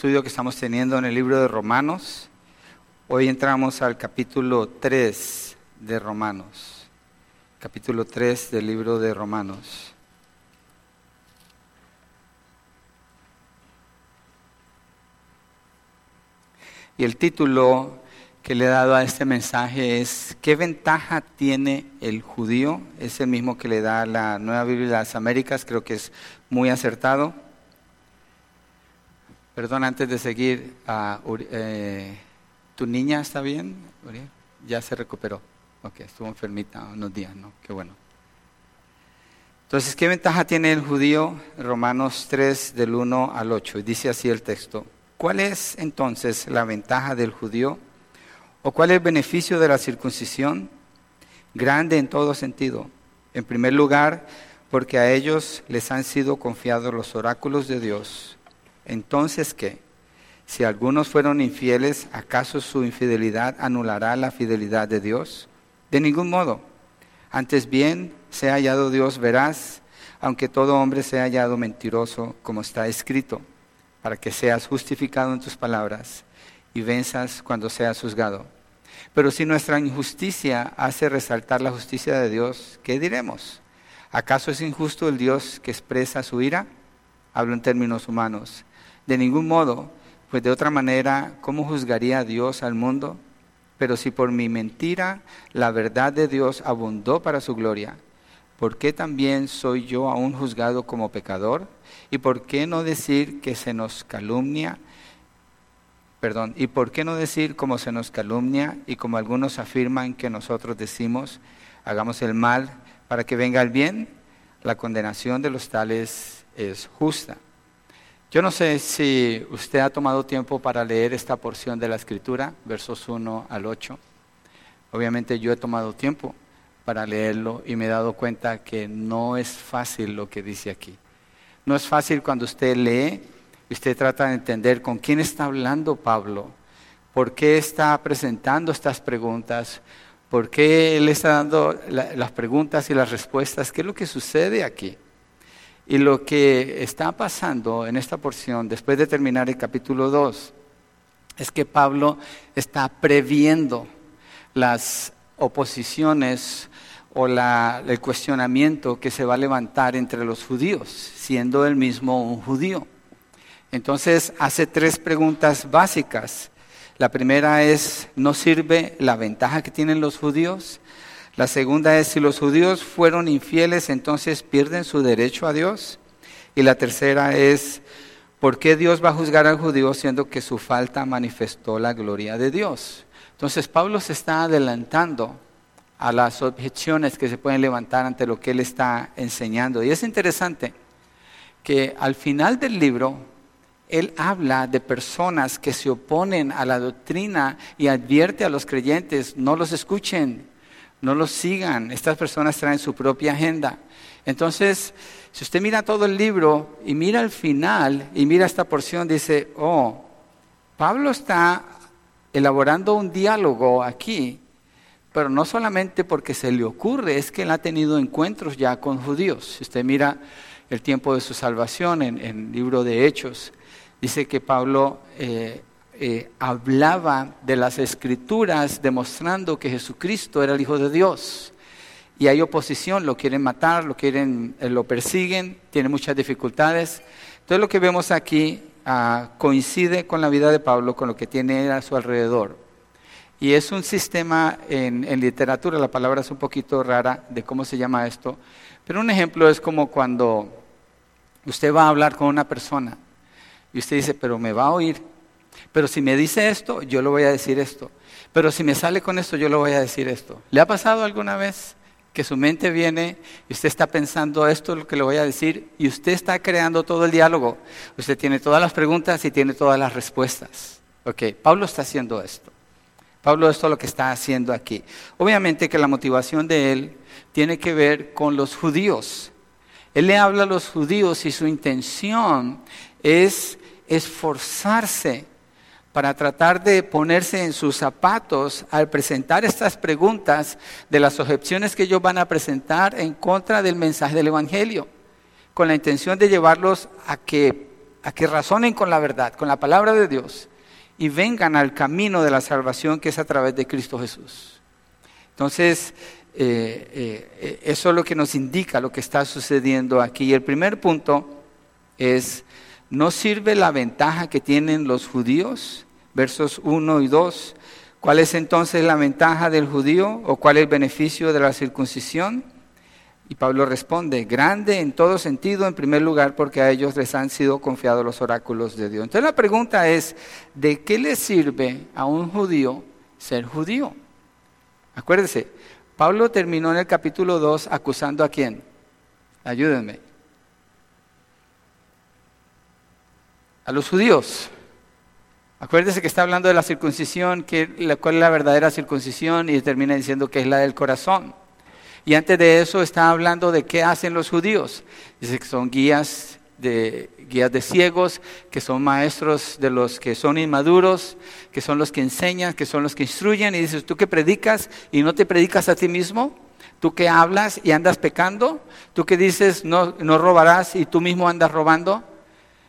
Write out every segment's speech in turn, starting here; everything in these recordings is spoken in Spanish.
estudio que estamos teniendo en el libro de Romanos. Hoy entramos al capítulo 3 de Romanos. Capítulo 3 del libro de Romanos. Y el título que le he dado a este mensaje es ¿Qué ventaja tiene el judío? Es el mismo que le da la Nueva Biblia de las Américas, creo que es muy acertado. Perdón, antes de seguir, eh, ¿tu niña está bien? Ya se recuperó. Ok, estuvo enfermita unos días, ¿no? Qué bueno. Entonces, ¿qué ventaja tiene el judío? Romanos 3 del 1 al 8. Dice así el texto. ¿Cuál es entonces la ventaja del judío? ¿O cuál es el beneficio de la circuncisión? Grande en todo sentido. En primer lugar, porque a ellos les han sido confiados los oráculos de Dios entonces, ¿qué? Si algunos fueron infieles, ¿acaso su infidelidad anulará la fidelidad de Dios? De ningún modo. Antes bien, sea hallado Dios veraz, aunque todo hombre sea hallado mentiroso, como está escrito, para que seas justificado en tus palabras y venzas cuando seas juzgado. Pero si nuestra injusticia hace resaltar la justicia de Dios, ¿qué diremos? ¿Acaso es injusto el Dios que expresa su ira? Hablo en términos humanos. De ningún modo, pues de otra manera, ¿cómo juzgaría Dios al mundo? Pero si por mi mentira la verdad de Dios abundó para su gloria, ¿por qué también soy yo aún juzgado como pecador? ¿Y por qué no decir que se nos calumnia? Perdón, ¿y por qué no decir como se nos calumnia y como algunos afirman que nosotros decimos, hagamos el mal para que venga el bien? La condenación de los tales es justa. Yo no sé si usted ha tomado tiempo para leer esta porción de la escritura, versos 1 al 8. Obviamente yo he tomado tiempo para leerlo y me he dado cuenta que no es fácil lo que dice aquí. No es fácil cuando usted lee usted trata de entender con quién está hablando Pablo, por qué está presentando estas preguntas, por qué él está dando las preguntas y las respuestas, qué es lo que sucede aquí. Y lo que está pasando en esta porción, después de terminar el capítulo 2, es que Pablo está previendo las oposiciones o el cuestionamiento que se va a levantar entre los judíos, siendo él mismo un judío. Entonces hace tres preguntas básicas. La primera es, ¿no sirve la ventaja que tienen los judíos? La segunda es, si los judíos fueron infieles, entonces pierden su derecho a Dios. Y la tercera es, ¿por qué Dios va a juzgar al judío siendo que su falta manifestó la gloria de Dios? Entonces Pablo se está adelantando a las objeciones que se pueden levantar ante lo que él está enseñando. Y es interesante que al final del libro él habla de personas que se oponen a la doctrina y advierte a los creyentes, no los escuchen, no los sigan. Estas personas traen su propia agenda. Entonces, si usted mira todo el libro y mira el final y mira esta porción, dice, oh, Pablo está elaborando un diálogo aquí, pero no solamente porque se le ocurre, es que él ha tenido encuentros ya con judíos. Si usted mira el tiempo de su salvación en, el libro de Hechos, dice que Pablo eh, eh, hablaba de las escrituras demostrando que Jesucristo era el Hijo de Dios. Y hay oposición, lo quieren matar, lo, quieren, eh, lo persiguen, tiene muchas dificultades. Entonces lo que vemos aquí ah, coincide con la vida de Pablo, con lo que tiene a su alrededor. Y es un sistema en, en literatura, la palabra es un poquito rara de cómo se llama esto, pero un ejemplo es como cuando usted va a hablar con una persona y usted dice, pero me va a oír, pero si me dice esto, yo le voy a decir esto. Pero si me sale con esto, yo le voy a decir esto. ¿Le ha pasado alguna vez que su mente viene y usted está pensando esto es lo que le voy a decir y usted está creando todo el diálogo? Usted tiene todas las preguntas y tiene todas las respuestas. Ok, Pablo está haciendo esto. Pablo esto es lo que está haciendo aquí. Obviamente que la motivación de él tiene que ver con los judíos. Él le habla a los judíos y su intención es esforzarse para tratar de ponerse en sus zapatos al presentar estas preguntas de las objeciones que ellos van a presentar en contra del mensaje del Evangelio, con la intención de llevarlos a que, a que razonen con la verdad, con la palabra de Dios, y vengan al camino de la salvación que es a través de Cristo Jesús. Entonces, eh, eh, eso es lo que nos indica lo que está sucediendo aquí. El primer punto es, ¿no sirve la ventaja que tienen los judíos? Versos 1 y 2. ¿Cuál es entonces la ventaja del judío o cuál es el beneficio de la circuncisión? Y Pablo responde, grande en todo sentido, en primer lugar, porque a ellos les han sido confiados los oráculos de Dios. Entonces la pregunta es, ¿de qué le sirve a un judío ser judío? Acuérdese, Pablo terminó en el capítulo 2 acusando a quién? Ayúdenme. A los judíos. Acuérdese que está hablando de la circuncisión, que, cuál es la verdadera circuncisión, y termina diciendo que es la del corazón. Y antes de eso está hablando de qué hacen los judíos. Dice que son guías de, guías de ciegos, que son maestros de los que son inmaduros, que son los que enseñan, que son los que instruyen. Y dices, tú que predicas y no te predicas a ti mismo, tú que hablas y andas pecando, tú que dices no, no robarás y tú mismo andas robando.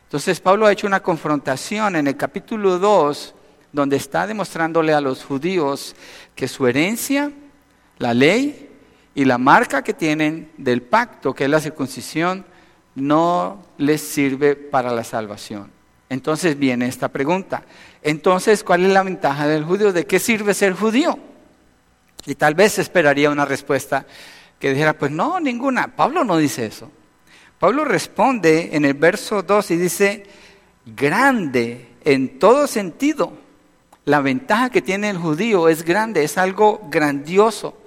Entonces Pablo ha hecho una confrontación en el capítulo 2, donde está demostrándole a los judíos que su herencia, la ley, y la marca que tienen del pacto, que es la circuncisión, no les sirve para la salvación. Entonces viene esta pregunta. Entonces, ¿cuál es la ventaja del judío? ¿De qué sirve ser judío? Y tal vez esperaría una respuesta que dijera, pues no, ninguna. Pablo no dice eso. Pablo responde en el verso 2 y dice, grande en todo sentido. La ventaja que tiene el judío es grande, es algo grandioso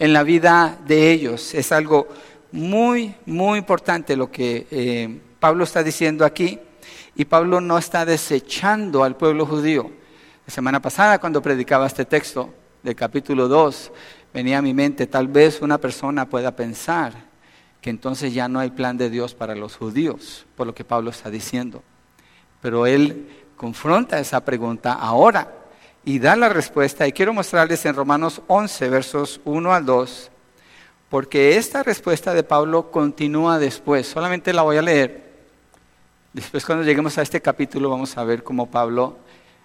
en la vida de ellos. Es algo muy, muy importante lo que eh, Pablo está diciendo aquí. Y Pablo no está desechando al pueblo judío. La semana pasada, cuando predicaba este texto del capítulo 2, venía a mi mente, tal vez una persona pueda pensar que entonces ya no hay plan de Dios para los judíos, por lo que Pablo está diciendo. Pero él confronta esa pregunta ahora y da la respuesta. Y quiero mostrarles en Romanos 11, versos 1 al 2, porque esta respuesta de Pablo continúa después. Solamente la voy a leer. Después cuando lleguemos a este capítulo vamos a ver cómo Pablo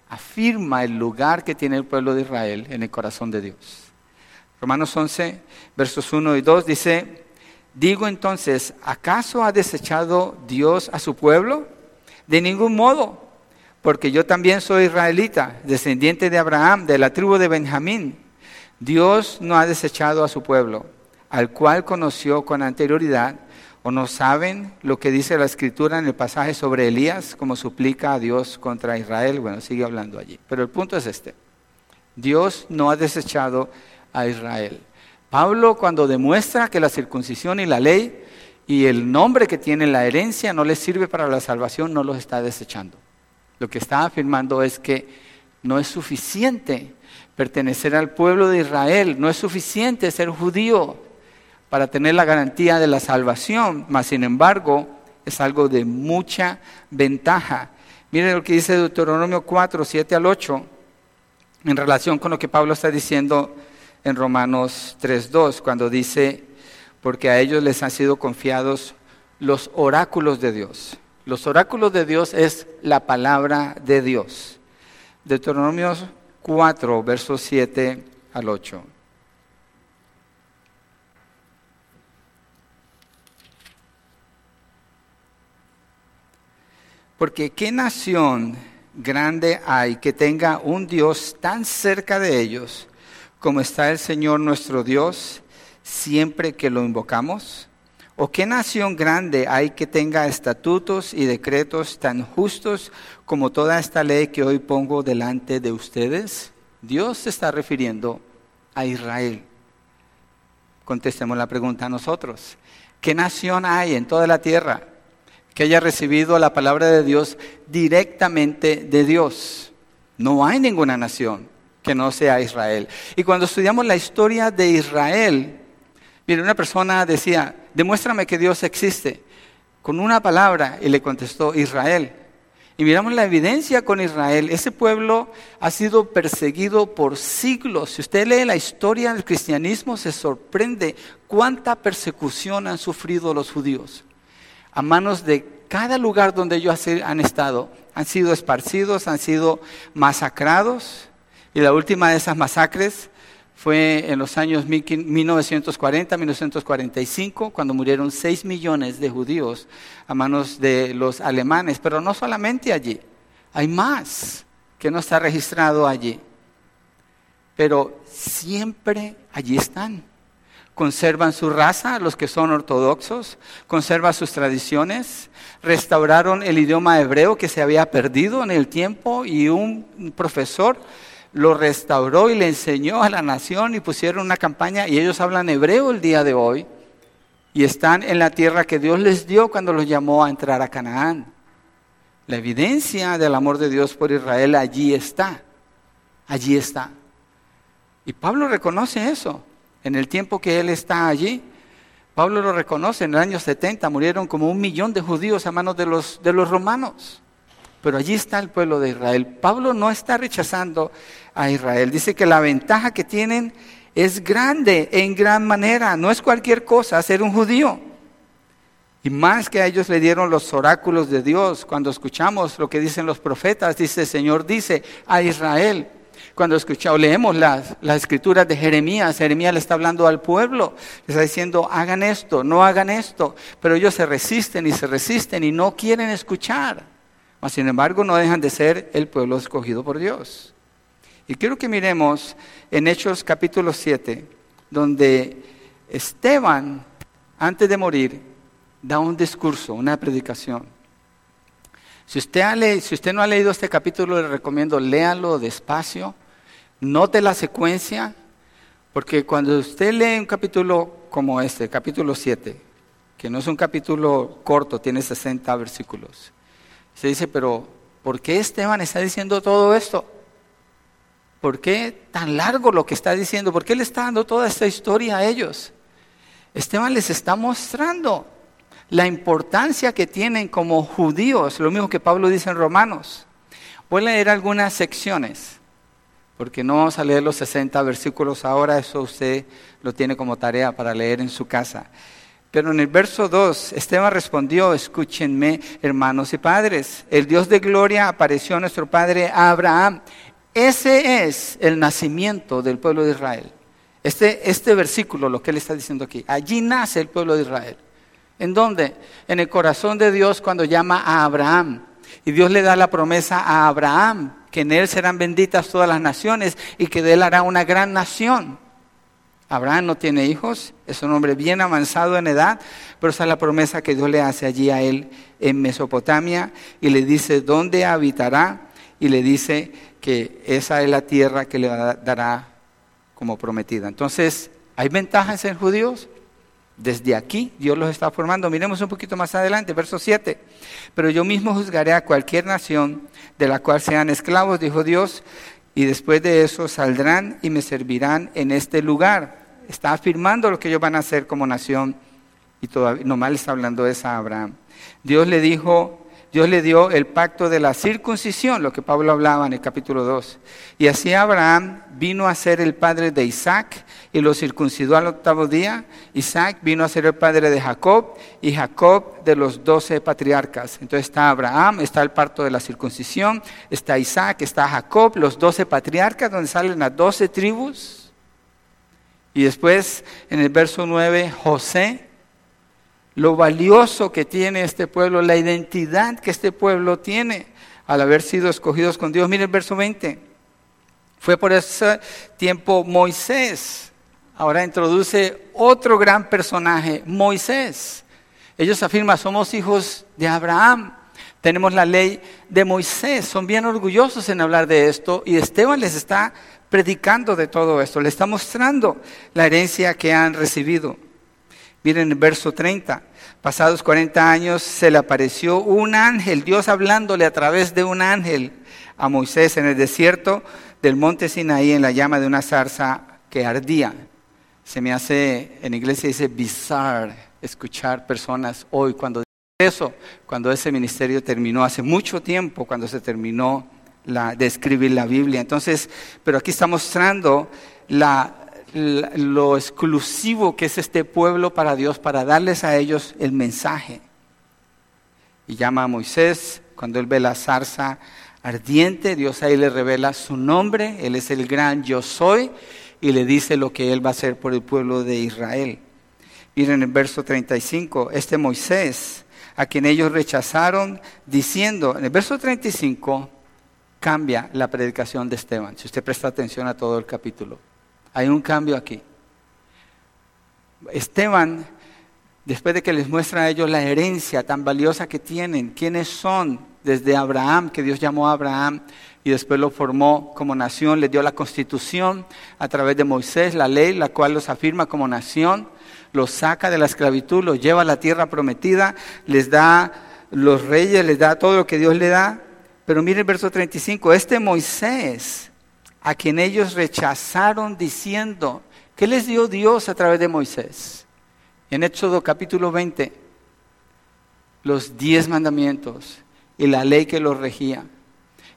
afirma el lugar que tiene el pueblo de Israel en el corazón de Dios. Romanos 11, versos 1 y 2 dice, digo entonces, ¿acaso ha desechado Dios a su pueblo? De ningún modo porque yo también soy israelita, descendiente de Abraham, de la tribu de Benjamín. Dios no ha desechado a su pueblo, al cual conoció con anterioridad, o no saben lo que dice la escritura en el pasaje sobre Elías, como suplica a Dios contra Israel. Bueno, sigue hablando allí. Pero el punto es este. Dios no ha desechado a Israel. Pablo cuando demuestra que la circuncisión y la ley y el nombre que tiene la herencia no les sirve para la salvación, no los está desechando. Lo que está afirmando es que no es suficiente pertenecer al pueblo de Israel, no es suficiente ser judío para tener la garantía de la salvación, mas sin embargo es algo de mucha ventaja. Miren lo que dice Deuteronomio 4, 7 al 8, en relación con lo que Pablo está diciendo en Romanos 3, 2, cuando dice, porque a ellos les han sido confiados los oráculos de Dios. Los oráculos de Dios es la palabra de Dios. Deuteronomio 4, versos 7 al 8. Porque qué nación grande hay que tenga un Dios tan cerca de ellos como está el Señor nuestro Dios siempre que lo invocamos. ¿O qué nación grande hay que tenga estatutos y decretos tan justos como toda esta ley que hoy pongo delante de ustedes? Dios se está refiriendo a Israel. Contestemos la pregunta a nosotros. ¿Qué nación hay en toda la tierra que haya recibido la palabra de Dios directamente de Dios? No hay ninguna nación que no sea Israel. Y cuando estudiamos la historia de Israel, Mire, una persona decía, demuéstrame que Dios existe, con una palabra, y le contestó Israel. Y miramos la evidencia con Israel. Ese pueblo ha sido perseguido por siglos. Si usted lee la historia del cristianismo, se sorprende cuánta persecución han sufrido los judíos a manos de cada lugar donde ellos han estado han sido esparcidos, han sido masacrados. Y la última de esas masacres fue en los años 1940-1945, cuando murieron 6 millones de judíos a manos de los alemanes. Pero no solamente allí, hay más que no está registrado allí. Pero siempre allí están. Conservan su raza, los que son ortodoxos, conservan sus tradiciones, restauraron el idioma hebreo que se había perdido en el tiempo y un profesor lo restauró y le enseñó a la nación y pusieron una campaña y ellos hablan hebreo el día de hoy y están en la tierra que Dios les dio cuando los llamó a entrar a Canaán. La evidencia del amor de Dios por Israel allí está, allí está. Y Pablo reconoce eso. En el tiempo que él está allí, Pablo lo reconoce, en el año 70 murieron como un millón de judíos a manos de los, de los romanos. Pero allí está el pueblo de Israel. Pablo no está rechazando a Israel. Dice que la ventaja que tienen es grande en gran manera. No es cualquier cosa ser un judío. Y más que a ellos le dieron los oráculos de Dios. Cuando escuchamos lo que dicen los profetas, dice el Señor, dice a Israel. Cuando escuchamos, leemos las, las escrituras de Jeremías, Jeremías le está hablando al pueblo, le está diciendo, hagan esto, no hagan esto, pero ellos se resisten y se resisten y no quieren escuchar. Mas, sin embargo, no dejan de ser el pueblo escogido por Dios. Y quiero que miremos en Hechos capítulo 7, donde Esteban, antes de morir, da un discurso, una predicación. Si usted, si usted no ha leído este capítulo, le recomiendo léalo despacio, note la secuencia, porque cuando usted lee un capítulo como este, capítulo 7, que no es un capítulo corto, tiene 60 versículos, se dice, pero ¿por qué Esteban está diciendo todo esto? ¿Por qué tan largo lo que está diciendo? ¿Por qué le está dando toda esta historia a ellos? Esteban les está mostrando la importancia que tienen como judíos, lo mismo que Pablo dice en Romanos. Voy a leer algunas secciones, porque no vamos a leer los 60 versículos ahora, eso usted lo tiene como tarea para leer en su casa. Pero en el verso 2, Esteban respondió, escúchenme hermanos y padres, el Dios de gloria apareció a nuestro padre Abraham ese es el nacimiento del pueblo de Israel. Este, este versículo, lo que él está diciendo aquí, allí nace el pueblo de Israel. ¿En dónde? En el corazón de Dios cuando llama a Abraham. Y Dios le da la promesa a Abraham, que en él serán benditas todas las naciones y que de él hará una gran nación. Abraham no tiene hijos, es un hombre bien avanzado en edad, pero esa es la promesa que Dios le hace allí a él en Mesopotamia y le dice dónde habitará y le dice que esa es la tierra que le dará como prometida. Entonces, ¿hay ventajas en ser judíos? Desde aquí Dios los está formando. Miremos un poquito más adelante, verso 7. Pero yo mismo juzgaré a cualquier nación de la cual sean esclavos, dijo Dios, y después de eso saldrán y me servirán en este lugar. Está afirmando lo que ellos van a hacer como nación y todavía nomás le está hablando de esa Abraham. Dios le dijo Dios le dio el pacto de la circuncisión, lo que Pablo hablaba en el capítulo 2. Y así Abraham vino a ser el padre de Isaac y lo circuncidó al octavo día. Isaac vino a ser el padre de Jacob y Jacob de los doce patriarcas. Entonces está Abraham, está el parto de la circuncisión, está Isaac, está Jacob, los doce patriarcas, donde salen las doce tribus. Y después en el verso 9, José, lo valioso que tiene este pueblo, la identidad que este pueblo tiene al haber sido escogidos con Dios. Mire el verso 20. Fue por ese tiempo Moisés. Ahora introduce otro gran personaje, Moisés. Ellos afirman, somos hijos de Abraham. Tenemos la ley de Moisés. Son bien orgullosos en hablar de esto. Y Esteban les está predicando de todo esto. Le está mostrando la herencia que han recibido. Miren el verso 30. Pasados 40 años se le apareció un ángel, Dios hablándole a través de un ángel a Moisés en el desierto del monte Sinaí en la llama de una zarza que ardía. Se me hace, en inglés se dice bizarre escuchar personas hoy cuando eso, cuando ese ministerio terminó hace mucho tiempo, cuando se terminó la, de escribir la Biblia. Entonces, pero aquí está mostrando la, lo exclusivo que es este pueblo para Dios, para darles a ellos el mensaje. y llama a Moisés. Cuando él ve la zarza ardiente, Dios ahí le revela su nombre, Él es el gran yo soy, y le dice lo que Él va a hacer por el pueblo de Israel. Miren el verso 35, este Moisés, a quien ellos rechazaron, diciendo, en el verso 35 cambia la predicación de Esteban, si usted presta atención a todo el capítulo. Hay un cambio aquí. Esteban, después de que les muestra a ellos la herencia tan valiosa que tienen, quiénes son desde Abraham, que Dios llamó a Abraham y después lo formó como nación, le dio la constitución a través de Moisés, la ley, la cual los afirma como nación, los saca de la esclavitud, los lleva a la tierra prometida, les da los reyes, les da todo lo que Dios le da. Pero miren el verso 35, este Moisés, a quien ellos rechazaron diciendo, ¿qué les dio Dios a través de Moisés? En Éxodo capítulo 20, los diez mandamientos y la ley que los regía.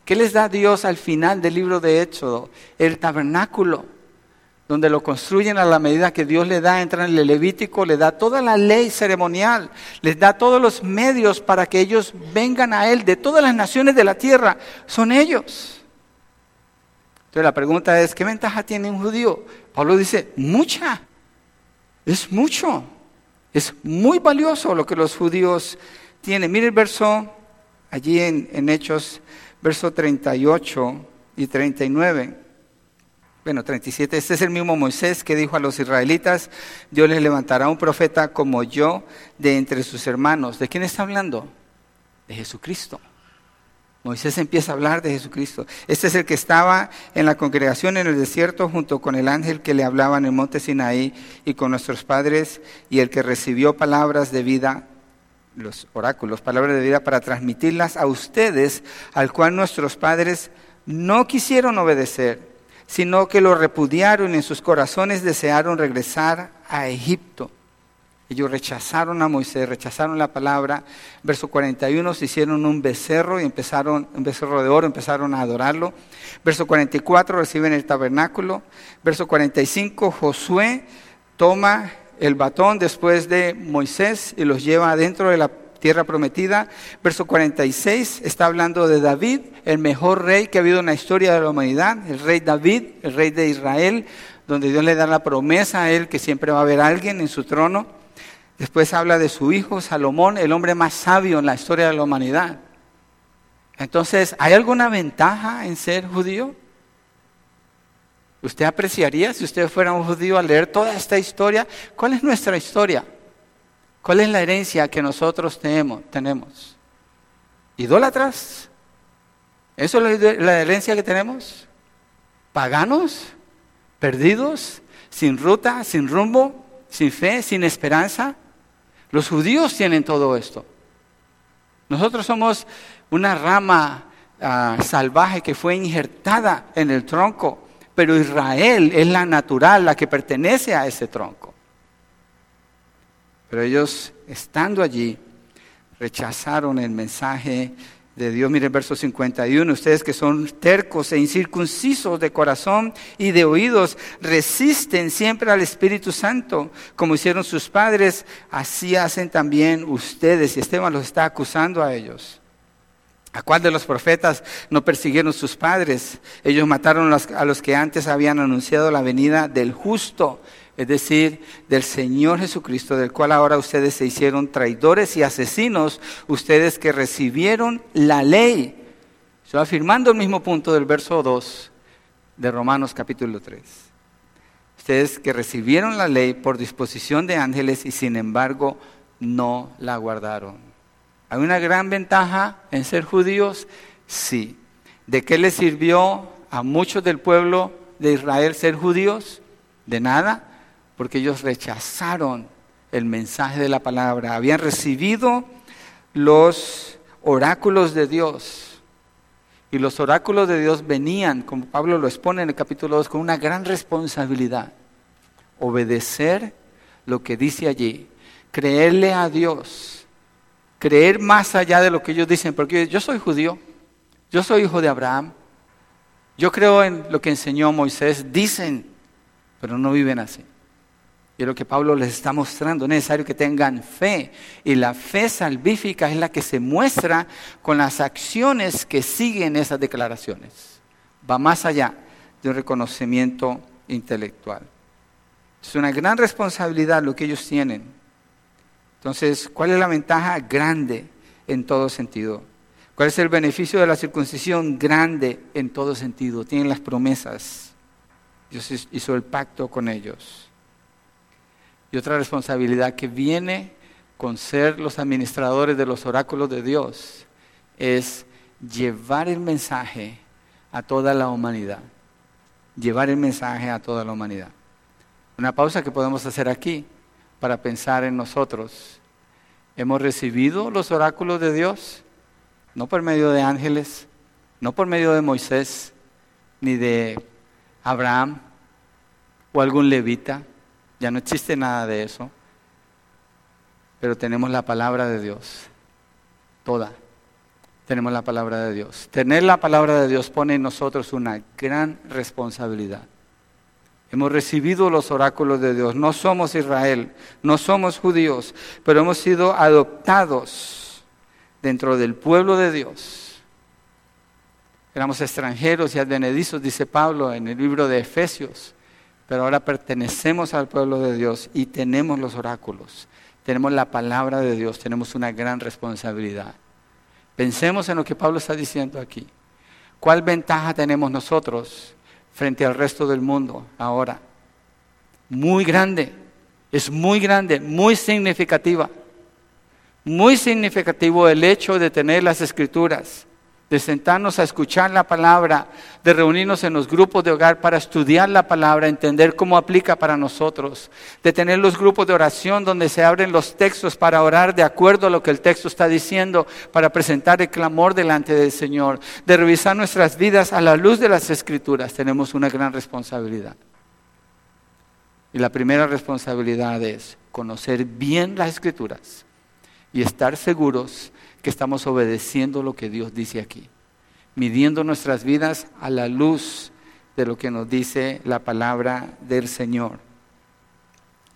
¿Qué les da Dios al final del libro de Éxodo? El tabernáculo, donde lo construyen a la medida que Dios le da, entra en el Levítico, le da toda la ley ceremonial, les da todos los medios para que ellos vengan a Él de todas las naciones de la tierra, son ellos. Entonces la pregunta es, ¿qué ventaja tiene un judío? Pablo dice, mucha, es mucho, es muy valioso lo que los judíos tienen. Mire el verso allí en, Hechos, verso 38 y 39. Bueno, 37. Este es el mismo Moisés que dijo a los israelitas, Dios les levantará un profeta como yo de entre sus hermanos. ¿De quién está hablando? De Jesucristo. Moisés empieza a hablar de Jesucristo. Este es el que estaba en la congregación en el desierto junto con el ángel que le hablaba en el monte Sinaí y con nuestros padres y el que recibió palabras de vida los oráculos, palabras de vida, para transmitirlas a ustedes, al cual nuestros padres no quisieron obedecer, sino que lo repudiaron y en sus corazones desearon regresar a Egipto. Ellos rechazaron a Moisés, rechazaron la palabra. Verso 41, se hicieron un becerro y empezaron, un becerro de oro, empezaron a adorarlo. Verso 44, reciben el tabernáculo. Verso 45, Josué toma el batón después de Moisés y los lleva adentro de la tierra prometida. Verso 46 está hablando de David, el mejor rey que ha habido en la historia de la humanidad, el rey David, el rey de Israel, donde Dios le da la promesa a él que siempre va a haber alguien en su trono. Después habla de su hijo Salomón, el hombre más sabio en la historia de la humanidad. Entonces, ¿hay alguna ventaja en ser judío? ¿Usted apreciaría si usted fuera un judío a leer toda esta historia? ¿Cuál es nuestra historia? ¿Cuál es la herencia que nosotros tenemos? ¿Idólatras? ¿Eso es la herencia que tenemos? ¿Paganos? ¿Perdidos? ¿Sin ruta? ¿Sin rumbo? ¿Sin fe? ¿Sin esperanza? Los judíos tienen todo esto. Nosotros somos una rama ah, salvaje que fue injertada en el tronco pero Israel es la natural, la que pertenece a ese tronco. Pero ellos, estando allí, rechazaron el mensaje de Dios. Miren el verso 51, ustedes que son tercos e incircuncisos de corazón y de oídos, resisten siempre al Espíritu Santo, como hicieron sus padres, así hacen también ustedes. Y Esteban los está acusando a ellos. ¿A cuál de los profetas no persiguieron sus padres? Ellos mataron a los que antes habían anunciado la venida del justo, es decir, del Señor Jesucristo, del cual ahora ustedes se hicieron traidores y asesinos, ustedes que recibieron la ley. Estoy afirmando el mismo punto del verso 2 de Romanos capítulo 3. Ustedes que recibieron la ley por disposición de ángeles y sin embargo no la guardaron. ¿Hay una gran ventaja en ser judíos? Sí. ¿De qué les sirvió a muchos del pueblo de Israel ser judíos? De nada, porque ellos rechazaron el mensaje de la palabra. Habían recibido los oráculos de Dios. Y los oráculos de Dios venían, como Pablo lo expone en el capítulo 2, con una gran responsabilidad. Obedecer lo que dice allí. Creerle a Dios creer más allá de lo que ellos dicen, porque yo soy judío, yo soy hijo de Abraham, yo creo en lo que enseñó Moisés, dicen, pero no viven así. Y es lo que Pablo les está mostrando. Es necesario que tengan fe. Y la fe salvífica es la que se muestra con las acciones que siguen esas declaraciones. Va más allá de un reconocimiento intelectual. Es una gran responsabilidad lo que ellos tienen. Entonces, ¿cuál es la ventaja? Grande en todo sentido. ¿Cuál es el beneficio de la circuncisión? Grande en todo sentido. Tienen las promesas. Dios hizo el pacto con ellos. Y otra responsabilidad que viene con ser los administradores de los oráculos de Dios es llevar el mensaje a toda la humanidad. Llevar el mensaje a toda la humanidad. Una pausa que podemos hacer aquí para pensar en nosotros. ¿Hemos recibido los oráculos de Dios? No por medio de ángeles, no por medio de Moisés, ni de Abraham o algún levita ya no existe nada de eso. Pero tenemos la palabra de Dios. Toda. Tenemos la palabra de Dios. Tener la palabra de Dios pone en nosotros una gran responsabilidad. Hemos recibido los oráculos de Dios. No somos Israel, no somos judíos, pero hemos sido adoptados dentro del pueblo de Dios. Éramos extranjeros y advenedizos, dice Pablo en el libro de Efesios pero ahora pertenecemos al pueblo de Dios y tenemos los oráculos, tenemos la palabra de Dios, tenemos una gran responsabilidad. Pensemos en lo que Pablo está diciendo aquí. ¿Cuál ventaja tenemos nosotros frente al resto del mundo ahora? Muy grande, es muy grande, muy significativa. Muy significativo el hecho de tener las escrituras de sentarnos a escuchar la palabra, de reunirnos en los grupos de hogar para estudiar la palabra, entender cómo aplica para nosotros, de tener los grupos de oración donde se abren los textos para orar de acuerdo a lo que el texto está diciendo, para presentar el clamor delante del Señor, de revisar nuestras vidas a la luz de las escrituras, tenemos una gran responsabilidad. Y la primera responsabilidad es conocer bien las escrituras y estar seguros que estamos obedeciendo lo que Dios dice aquí, midiendo nuestras vidas a la luz de lo que nos dice la palabra del Señor.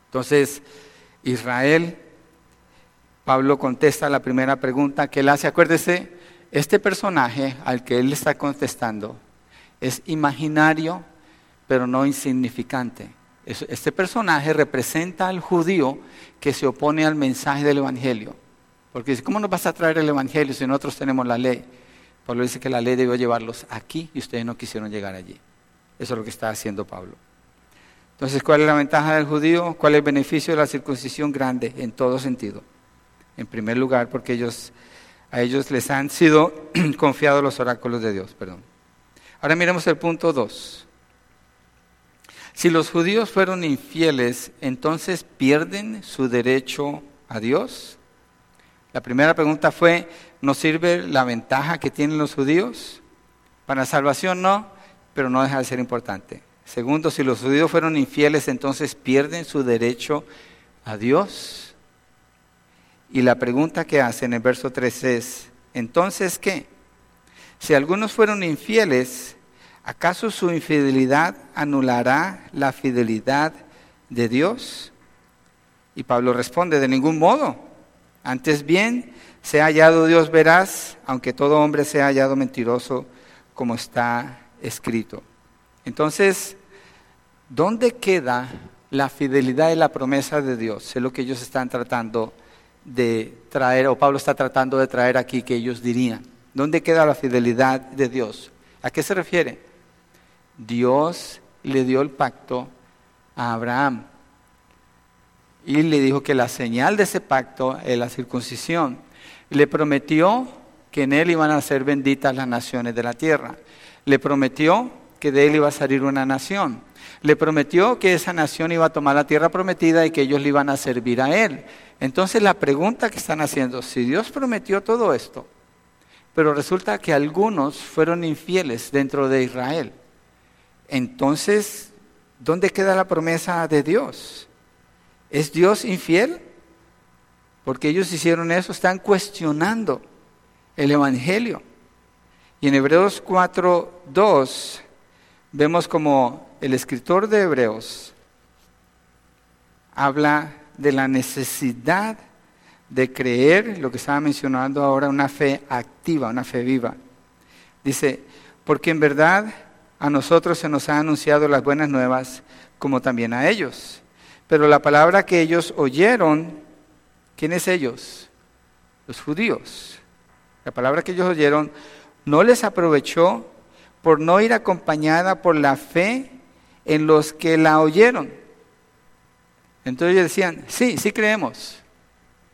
Entonces, Israel, Pablo contesta la primera pregunta que él hace. Acuérdese, este personaje al que él está contestando es imaginario, pero no insignificante. Este personaje representa al judío que se opone al mensaje del Evangelio. Porque dice, ¿cómo nos vas a traer el Evangelio si nosotros tenemos la ley? Pablo dice que la ley debió llevarlos aquí y ustedes no quisieron llegar allí. Eso es lo que está haciendo Pablo. Entonces, ¿cuál es la ventaja del judío? ¿Cuál es el beneficio de la circuncisión grande en todo sentido? En primer lugar, porque ellos, a ellos les han sido confiados los oráculos de Dios. Perdón. Ahora miremos el punto 2. Si los judíos fueron infieles, entonces pierden su derecho a Dios. La primera pregunta fue, ¿nos sirve la ventaja que tienen los judíos? Para salvación no, pero no deja de ser importante. Segundo, si los judíos fueron infieles, entonces pierden su derecho a Dios. Y la pregunta que hace en el verso 3 es, ¿entonces qué? Si algunos fueron infieles, ¿acaso su infidelidad anulará la fidelidad de Dios? Y Pablo responde, de ningún modo. Antes bien, se ha hallado Dios veraz, aunque todo hombre se ha hallado mentiroso, como está escrito. Entonces, ¿dónde queda la fidelidad y la promesa de Dios? Es lo que ellos están tratando de traer, o Pablo está tratando de traer aquí que ellos dirían. ¿Dónde queda la fidelidad de Dios? ¿A qué se refiere? Dios le dio el pacto a Abraham y le dijo que la señal de ese pacto es la circuncisión. Le prometió que en él iban a ser benditas las naciones de la tierra. Le prometió que de él iba a salir una nación. Le prometió que esa nación iba a tomar la tierra prometida y que ellos le iban a servir a él. Entonces la pregunta que están haciendo, si Dios prometió todo esto, pero resulta que algunos fueron infieles dentro de Israel, entonces, ¿dónde queda la promesa de Dios? ¿Es Dios infiel? Porque ellos hicieron eso, están cuestionando el Evangelio. Y en Hebreos 4, 2 vemos como el escritor de Hebreos habla de la necesidad de creer, lo que estaba mencionando ahora, una fe activa, una fe viva. Dice, porque en verdad a nosotros se nos han anunciado las buenas nuevas, como también a ellos. Pero la palabra que ellos oyeron, ¿quiénes ellos? Los judíos. La palabra que ellos oyeron no les aprovechó por no ir acompañada por la fe en los que la oyeron. Entonces ellos decían, sí, sí creemos,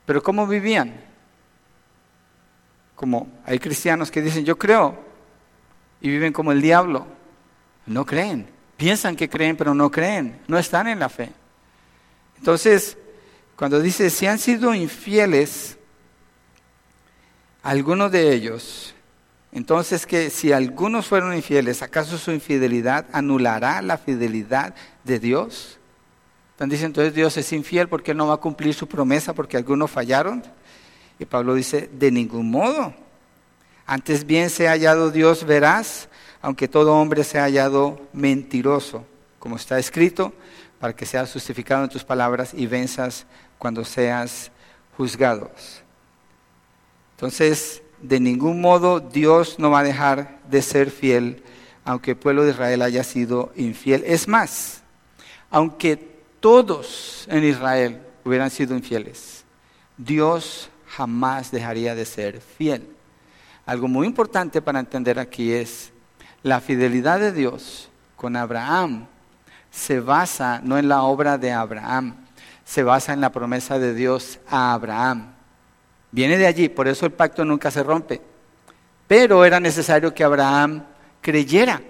pero ¿cómo vivían? Como hay cristianos que dicen, yo creo, y viven como el diablo. No creen, piensan que creen, pero no creen, no están en la fe. Entonces, cuando dice, si han sido infieles, algunos de ellos, entonces que si algunos fueron infieles, ¿acaso su infidelidad anulará la fidelidad de Dios? Están diciendo, entonces Dios es infiel porque no va a cumplir su promesa porque algunos fallaron. Y Pablo dice, de ningún modo. Antes bien se ha hallado Dios veraz, aunque todo hombre se ha hallado mentiroso, como está escrito, para que seas justificado en tus palabras y venzas cuando seas juzgados. Entonces, de ningún modo Dios no va a dejar de ser fiel, aunque el pueblo de Israel haya sido infiel. Es más, aunque todos en Israel hubieran sido infieles, Dios jamás dejaría de ser fiel. Algo muy importante para entender aquí es la fidelidad de Dios con Abraham se basa no en la obra de Abraham, se basa en la promesa de Dios a Abraham. Viene de allí, por eso el pacto nunca se rompe. Pero era necesario que Abraham creyera.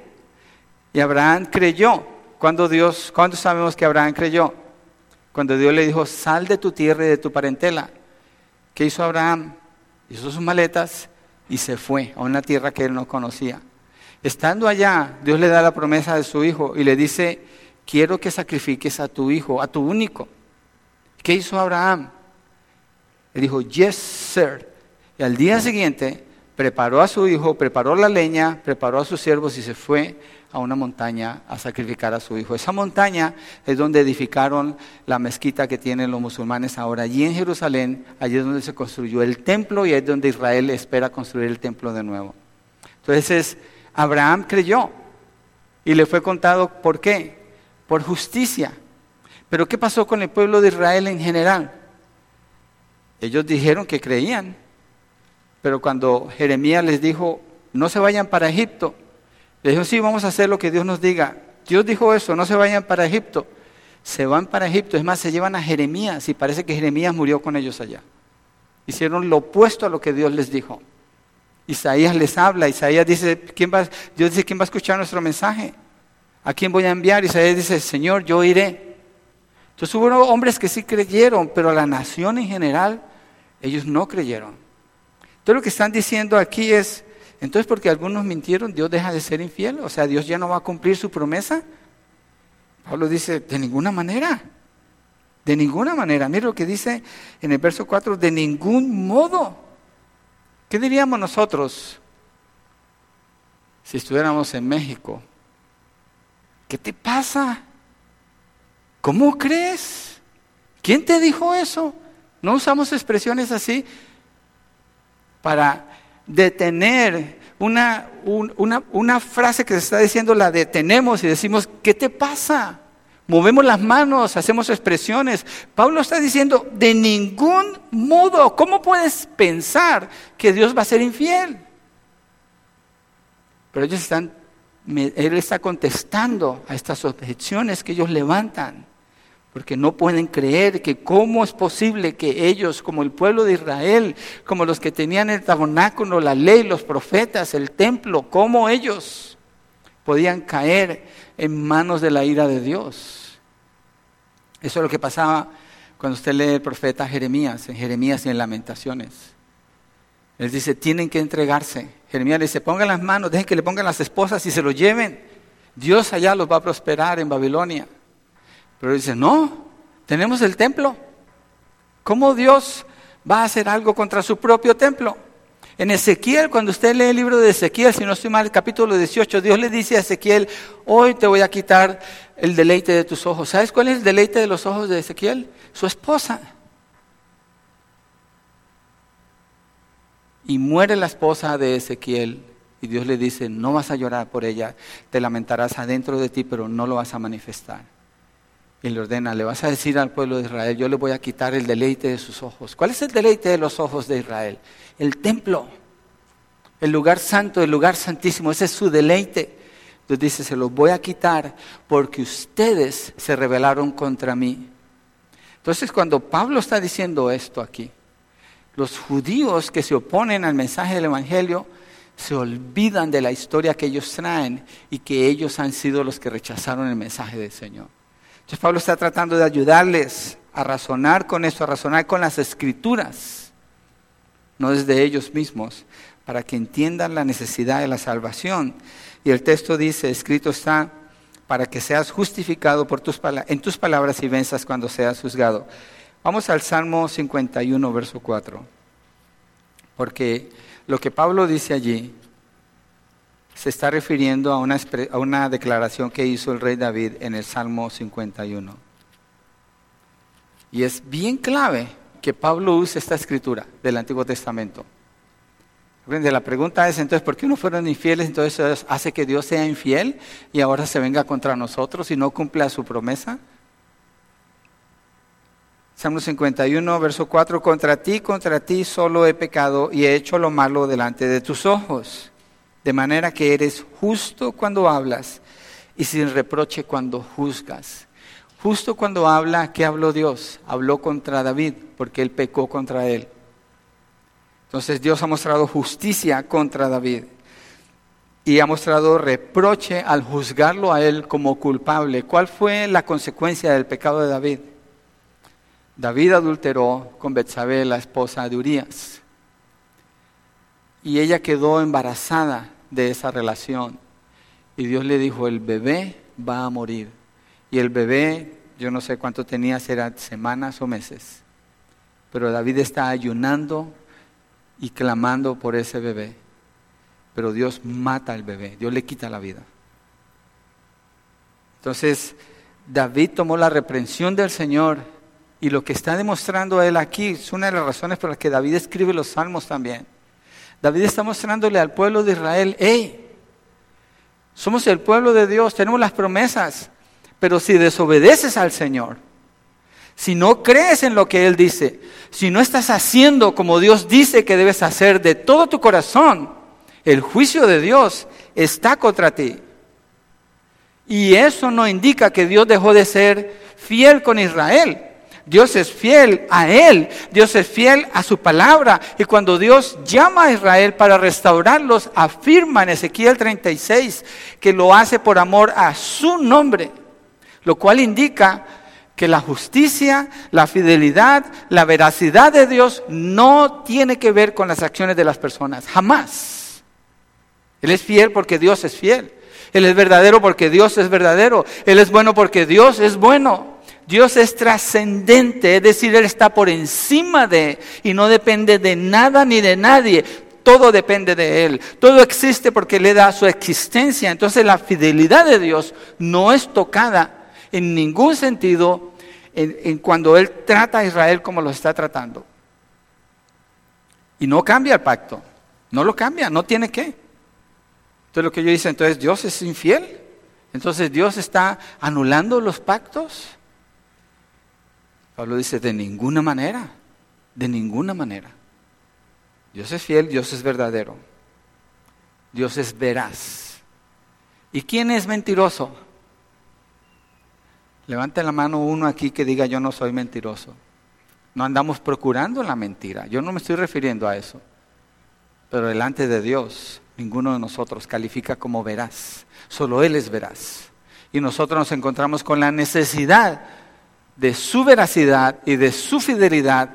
Y Abraham creyó. Cuando Dios, ¿cuándo sabemos que Abraham creyó? Cuando Dios le dijo, sal de tu tierra y de tu parentela. ¿Qué hizo Abraham? Hizo sus maletas y se fue a una tierra que él no conocía. Estando allá, Dios le da la promesa de su hijo y le dice, quiero que sacrifiques a tu hijo, a tu único. ¿Qué hizo Abraham? Él dijo, yes, sir. Y al día siguiente preparó a su hijo, preparó la leña, preparó a sus siervos y se fue a una montaña a sacrificar a su hijo. Esa montaña es donde edificaron la mezquita que tienen los musulmanes ahora. Allí en Jerusalén, allí es donde se construyó el templo y es donde Israel espera construir el templo de nuevo. Entonces, Abraham creyó y le fue contado por qué, por justicia. Pero ¿qué pasó con el pueblo de Israel en general? Ellos dijeron que creían, pero cuando Jeremías les dijo, no se vayan para Egipto, les dijo, sí, vamos a hacer lo que Dios nos diga. Dios dijo eso, no se vayan para Egipto. Se van para Egipto, es más, se llevan a Jeremías y parece que Jeremías murió con ellos allá. Hicieron lo opuesto a lo que Dios les dijo. Isaías les habla, Isaías dice, ¿quién va, Dios dice, ¿quién va a escuchar nuestro mensaje? ¿A quién voy a enviar? Isaías dice, Señor, yo iré. Entonces hubo hombres que sí creyeron, pero la nación en general, ellos no creyeron. Entonces lo que están diciendo aquí es, entonces, porque algunos mintieron, Dios deja de ser infiel. O sea, Dios ya no va a cumplir su promesa. Pablo dice, de ninguna manera. De ninguna manera. Mira lo que dice en el verso 4, de ningún modo. ¿Qué diríamos nosotros si estuviéramos en México? ¿Qué te pasa? ¿Cómo crees? ¿Quién te dijo eso? No usamos expresiones así para detener una, una, frase que se está diciendo, la detenemos y decimos, ¿qué te pasa? Movemos las manos, hacemos expresiones. Pablo está diciendo, de ningún modo, ¿cómo puedes pensar que Dios va a ser infiel? Pero ellos están, él está contestando a estas objeciones que ellos levantan porque no pueden creer que cómo es posible que ellos, como el pueblo de Israel, como los que tenían el tabernáculo, la ley, los profetas, el templo, cómo ellos podían caer en manos de la ira de Dios. Eso es lo que pasaba cuando usted lee el profeta Jeremías, en Jeremías y en Lamentaciones. Él dice, tienen que entregarse. Jeremías le dice, pongan las manos, dejen que le pongan las esposas y se lo lleven. Dios allá los va a prosperar en Babilonia. Pero dice, no, tenemos el templo. ¿Cómo Dios va a hacer algo contra su propio templo? En Ezequiel, cuando usted lee el libro de Ezequiel, si no estoy mal, el capítulo 18, Dios le dice a Ezequiel, hoy te voy a quitar el deleite de tus ojos. ¿Sabes cuál es el deleite de los ojos de Ezequiel? Su esposa. Y muere la esposa de Ezequiel y Dios le dice, no vas a llorar por ella, te lamentarás adentro de ti, pero no lo vas a manifestar. Y le ordena, le vas a decir al pueblo de Israel, yo le voy a quitar el deleite de sus ojos. ¿Cuál es el deleite de los ojos de Israel? el templo, el lugar santo, el lugar santísimo, ese es su deleite. Entonces dice, se los voy a quitar porque ustedes se rebelaron contra mí. Entonces cuando Pablo está diciendo esto aquí, los judíos que se oponen al mensaje del Evangelio se olvidan de la historia que ellos traen y que ellos han sido los que rechazaron el mensaje del Señor. Entonces Pablo está tratando de ayudarles a razonar con eso, a razonar con las escrituras no desde ellos mismos, para que entiendan la necesidad de la salvación. Y el texto dice, escrito está, para que seas justificado por tus en tus palabras y venzas cuando seas juzgado. Vamos al Salmo 51, verso 4. Porque lo que Pablo dice allí se está refiriendo a una, una declaración que hizo el rey David en el Salmo 51. Y es bien clave que Pablo use esta escritura del Antiguo Testamento. La pregunta es entonces, ¿por qué no fueron infieles? Entonces hace que Dios sea infiel y ahora se venga contra nosotros y no cumpla su promesa. Salmo 51, verso 4, contra ti, contra ti solo he pecado y he hecho lo malo delante de tus ojos, de manera que eres justo cuando hablas y sin reproche cuando juzgas. Justo cuando habla, ¿qué habló Dios? Habló contra David, porque él pecó contra él. Entonces Dios ha mostrado justicia contra David y ha mostrado reproche al juzgarlo a él como culpable. ¿Cuál fue la consecuencia del pecado de David? David adulteró con Betsabé, la esposa de Urias, y ella quedó embarazada de esa relación. Y Dios le dijo, el bebé va a morir. Y el bebé, yo no sé cuánto tenía, será semanas o meses. Pero David está ayunando y clamando por ese bebé. Pero Dios mata al bebé, Dios le quita la vida. Entonces, David tomó la reprensión del Señor y lo que está demostrando él aquí es una de las razones por las que David escribe los salmos también. David está mostrándole al pueblo de Israel, hey, somos el pueblo de Dios, tenemos las promesas, pero si desobedeces al Señor, si no crees en lo que Él dice, si no estás haciendo como Dios dice que debes hacer de todo tu corazón, el juicio de Dios está contra ti. Y eso no indica que Dios dejó de ser fiel con Israel. Dios es fiel a Él, Dios es fiel a su palabra. Y cuando Dios llama a Israel para restaurarlos, afirma en Ezequiel 36 que lo hace por amor a su nombre lo cual indica que la justicia, la fidelidad, la veracidad de Dios no tiene que ver con las acciones de las personas, jamás. Él es fiel porque Dios es fiel. Él es verdadero porque Dios es verdadero. Él es bueno porque Dios es bueno. Dios es trascendente, es decir, Él está por encima de y no depende de nada ni de nadie. Todo depende de Él. Todo existe porque le da su existencia. Entonces la fidelidad de Dios no es tocada en ningún sentido en, cuando Él trata a Israel como lo está tratando. Y no cambia el pacto, no lo cambia, no tiene que. Entonces lo que yo dice, entonces Dios es infiel, entonces Dios está anulando los pactos. Pablo dice, de ninguna manera, de ninguna manera. Dios es fiel, Dios es verdadero, Dios es veraz. ¿Y quién es mentiroso? Levante la mano uno aquí que diga yo no soy mentiroso. No andamos procurando la mentira. Yo no me estoy refiriendo a eso. Pero delante de Dios, ninguno de nosotros califica como veraz. Solo Él es veraz. Y nosotros nos encontramos con la necesidad de su veracidad y de su fidelidad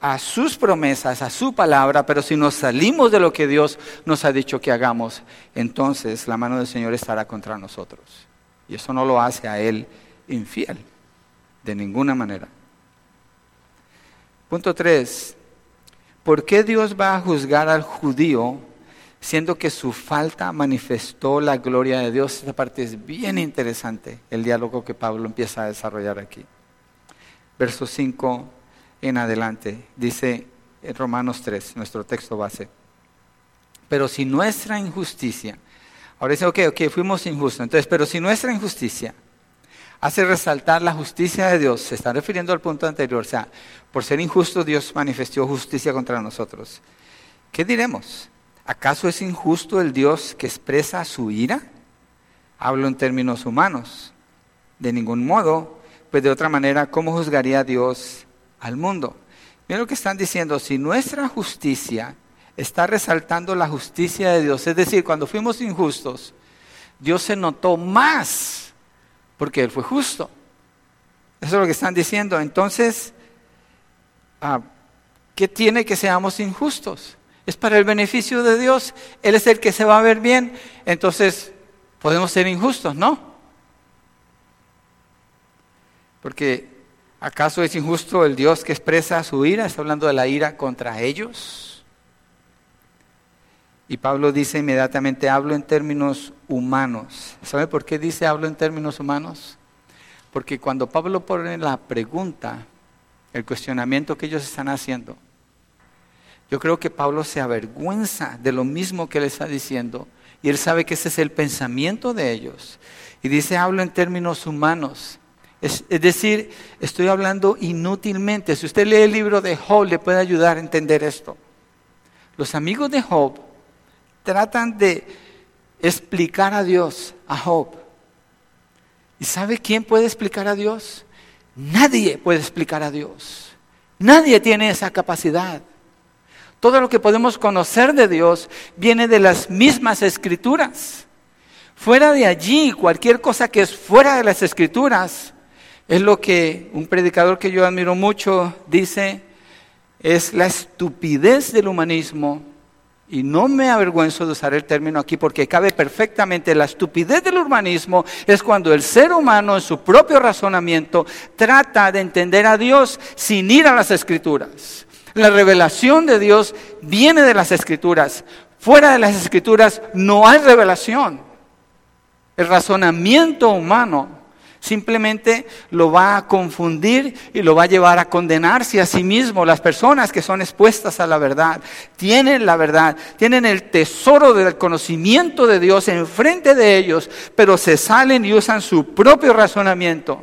a sus promesas, a su palabra, pero si nos salimos de lo que Dios nos ha dicho que hagamos, entonces la mano del Señor estará contra nosotros. Y eso no lo hace a Él infiel, de ninguna manera. Punto 3. ¿por qué Dios va a juzgar al judío siendo que su falta manifestó la gloria de Dios? Esta parte es bien interesante, el diálogo que Pablo empieza a desarrollar aquí. Verso 5 en adelante, dice en Romanos 3, nuestro texto base. Pero si nuestra injusticia, ahora dice, ok, ok, fuimos injustos, entonces, pero si nuestra injusticia hace resaltar la justicia de Dios, se está refiriendo al punto anterior, o sea, por ser injusto Dios manifestó justicia contra nosotros. ¿Qué diremos? ¿Acaso es injusto el Dios que expresa su ira? Hablo en términos humanos. De ningún modo, pues de otra manera, ¿cómo juzgaría Dios al mundo? Miren lo que están diciendo, si nuestra justicia está resaltando la justicia de Dios, es decir, cuando fuimos injustos, Dios se notó más porque Él fue justo. Eso es lo que están diciendo. Entonces, ah, ¿qué tiene que seamos injustos? Es para el beneficio de Dios. Él es el que se va a ver bien. Entonces, podemos ser injustos, ¿no? Porque ¿acaso es injusto el Dios que expresa su ira? Está hablando de la ira contra ellos. Y Pablo dice inmediatamente, hablo en términos humanos. ¿Sabe por qué dice hablo en términos humanos? Porque cuando Pablo pone la pregunta, el cuestionamiento que ellos están haciendo, yo creo que Pablo se avergüenza de lo mismo que le está diciendo y él sabe que ese es el pensamiento de ellos. Y dice, hablo en términos humanos. Es, decir, estoy hablando inútilmente. Si usted lee el libro de Job, le puede ayudar a entender esto. Los amigos de Job tratan de explicar a Dios, a Job. ¿Y sabe quién puede explicar a Dios? Nadie puede explicar a Dios. Nadie tiene esa capacidad. Todo lo que podemos conocer de Dios viene de las mismas escrituras. Fuera de allí, cualquier cosa que es fuera de las escrituras, es lo que un predicador que yo admiro mucho dice, es la estupidez del humanismo y no me avergüenzo de usar el término aquí porque cabe perfectamente. La estupidez del urbanismo es cuando el ser humano en su propio razonamiento trata de entender a Dios sin ir a las escrituras. La revelación de Dios viene de las escrituras. Fuera de las escrituras no hay revelación. El razonamiento humano simplemente lo va a confundir y lo va a llevar a condenarse a sí mismo. Las personas que son expuestas a la verdad tienen la verdad, tienen el tesoro del conocimiento de Dios enfrente de ellos, pero se salen y usan su propio razonamiento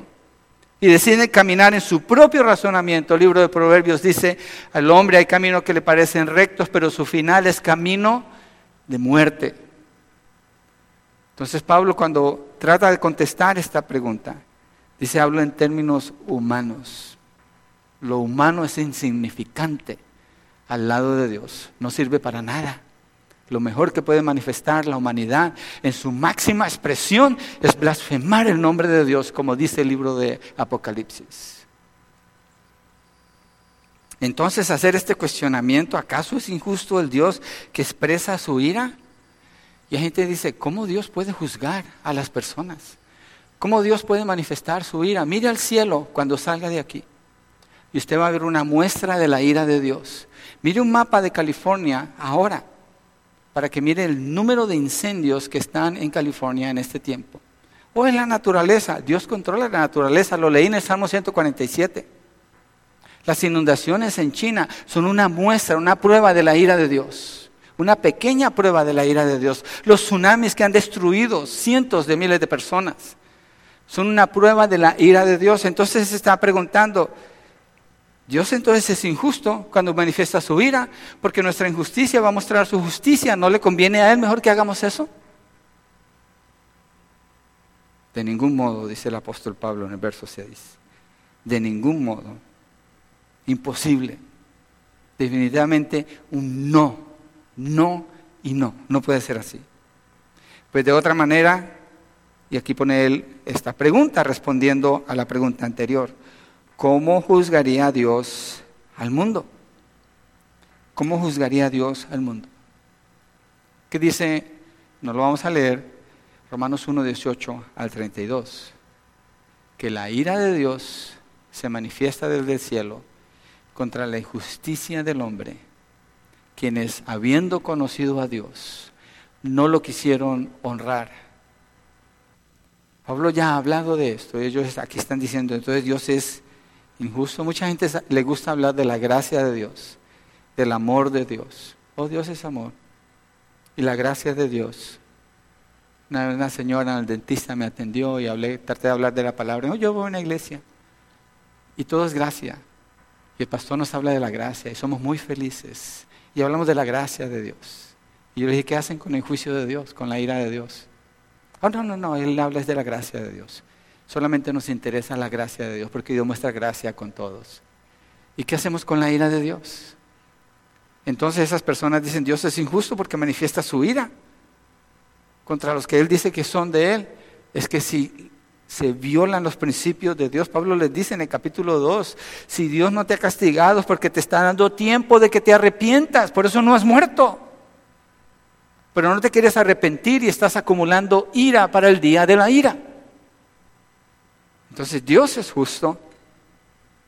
y deciden caminar en su propio razonamiento. El libro de Proverbios dice, al hombre hay caminos que le parecen rectos, pero su final es camino de muerte. Entonces Pablo cuando trata de contestar esta pregunta, dice, hablo en términos humanos. Lo humano es insignificante al lado de Dios, no sirve para nada. Lo mejor que puede manifestar la humanidad en su máxima expresión es blasfemar el nombre de Dios, como dice el libro de Apocalipsis. Entonces, hacer este cuestionamiento, ¿acaso es injusto el Dios que expresa su ira? Y la gente dice, ¿cómo Dios puede juzgar a las personas? ¿Cómo Dios puede manifestar su ira? Mire al cielo cuando salga de aquí. Y usted va a ver una muestra de la ira de Dios. Mire un mapa de California ahora, para que mire el número de incendios que están en California en este tiempo. O es la naturaleza. Dios controla la naturaleza. Lo leí en el Salmo 147. Las inundaciones en China son una muestra, una prueba de la ira de Dios una pequeña prueba de la ira de Dios. Los tsunamis que han destruido cientos de miles de personas son una prueba de la ira de Dios. Entonces se está preguntando, Dios entonces es injusto cuando manifiesta su ira, porque nuestra injusticia va a mostrar su justicia. ¿No le conviene a Él mejor que hagamos eso? De ningún modo, dice el apóstol Pablo en el verso 6. De ningún modo. Imposible. Definitivamente un no no y no. No puede ser así. Pues de otra manera, y aquí pone él esta pregunta respondiendo a la pregunta anterior. ¿Cómo juzgaría Dios al mundo? ¿Cómo juzgaría Dios al mundo? ¿Qué dice? Nos lo vamos a leer. Romanos 1, 18 al 32. Que la ira de Dios se manifiesta desde el cielo contra la injusticia del hombre quienes habiendo conocido a Dios, no lo quisieron honrar. Pablo ya ha hablado de esto, ellos aquí están diciendo, entonces Dios es injusto. Mucha gente le gusta hablar de la gracia de Dios, del amor de Dios. Oh, Dios es amor. Y la gracia de Dios. Una, una señora, el dentista me atendió y hablé, traté de hablar de la palabra. Oh, yo voy a una iglesia. Y todo es gracia. Y el pastor nos habla de la gracia y somos muy felices. Y hablamos de la gracia de Dios. Y yo le dije, ¿qué hacen con el juicio de Dios, con la ira de Dios? Oh, no, no, no, él habla de la gracia de Dios. Solamente nos interesa la gracia de Dios, porque Dios muestra gracia con todos. ¿Y qué hacemos con la ira de Dios? Entonces esas personas dicen, Dios es injusto porque manifiesta su ira contra los que Él dice que son de Él. Es que si se violan los principios de Dios, Pablo les dice en el capítulo 2, si Dios no te ha castigado es porque te está dando tiempo de que te arrepientas, por eso no has muerto. Pero no te quieres arrepentir y estás acumulando ira para el día de la ira. Entonces Dios es justo.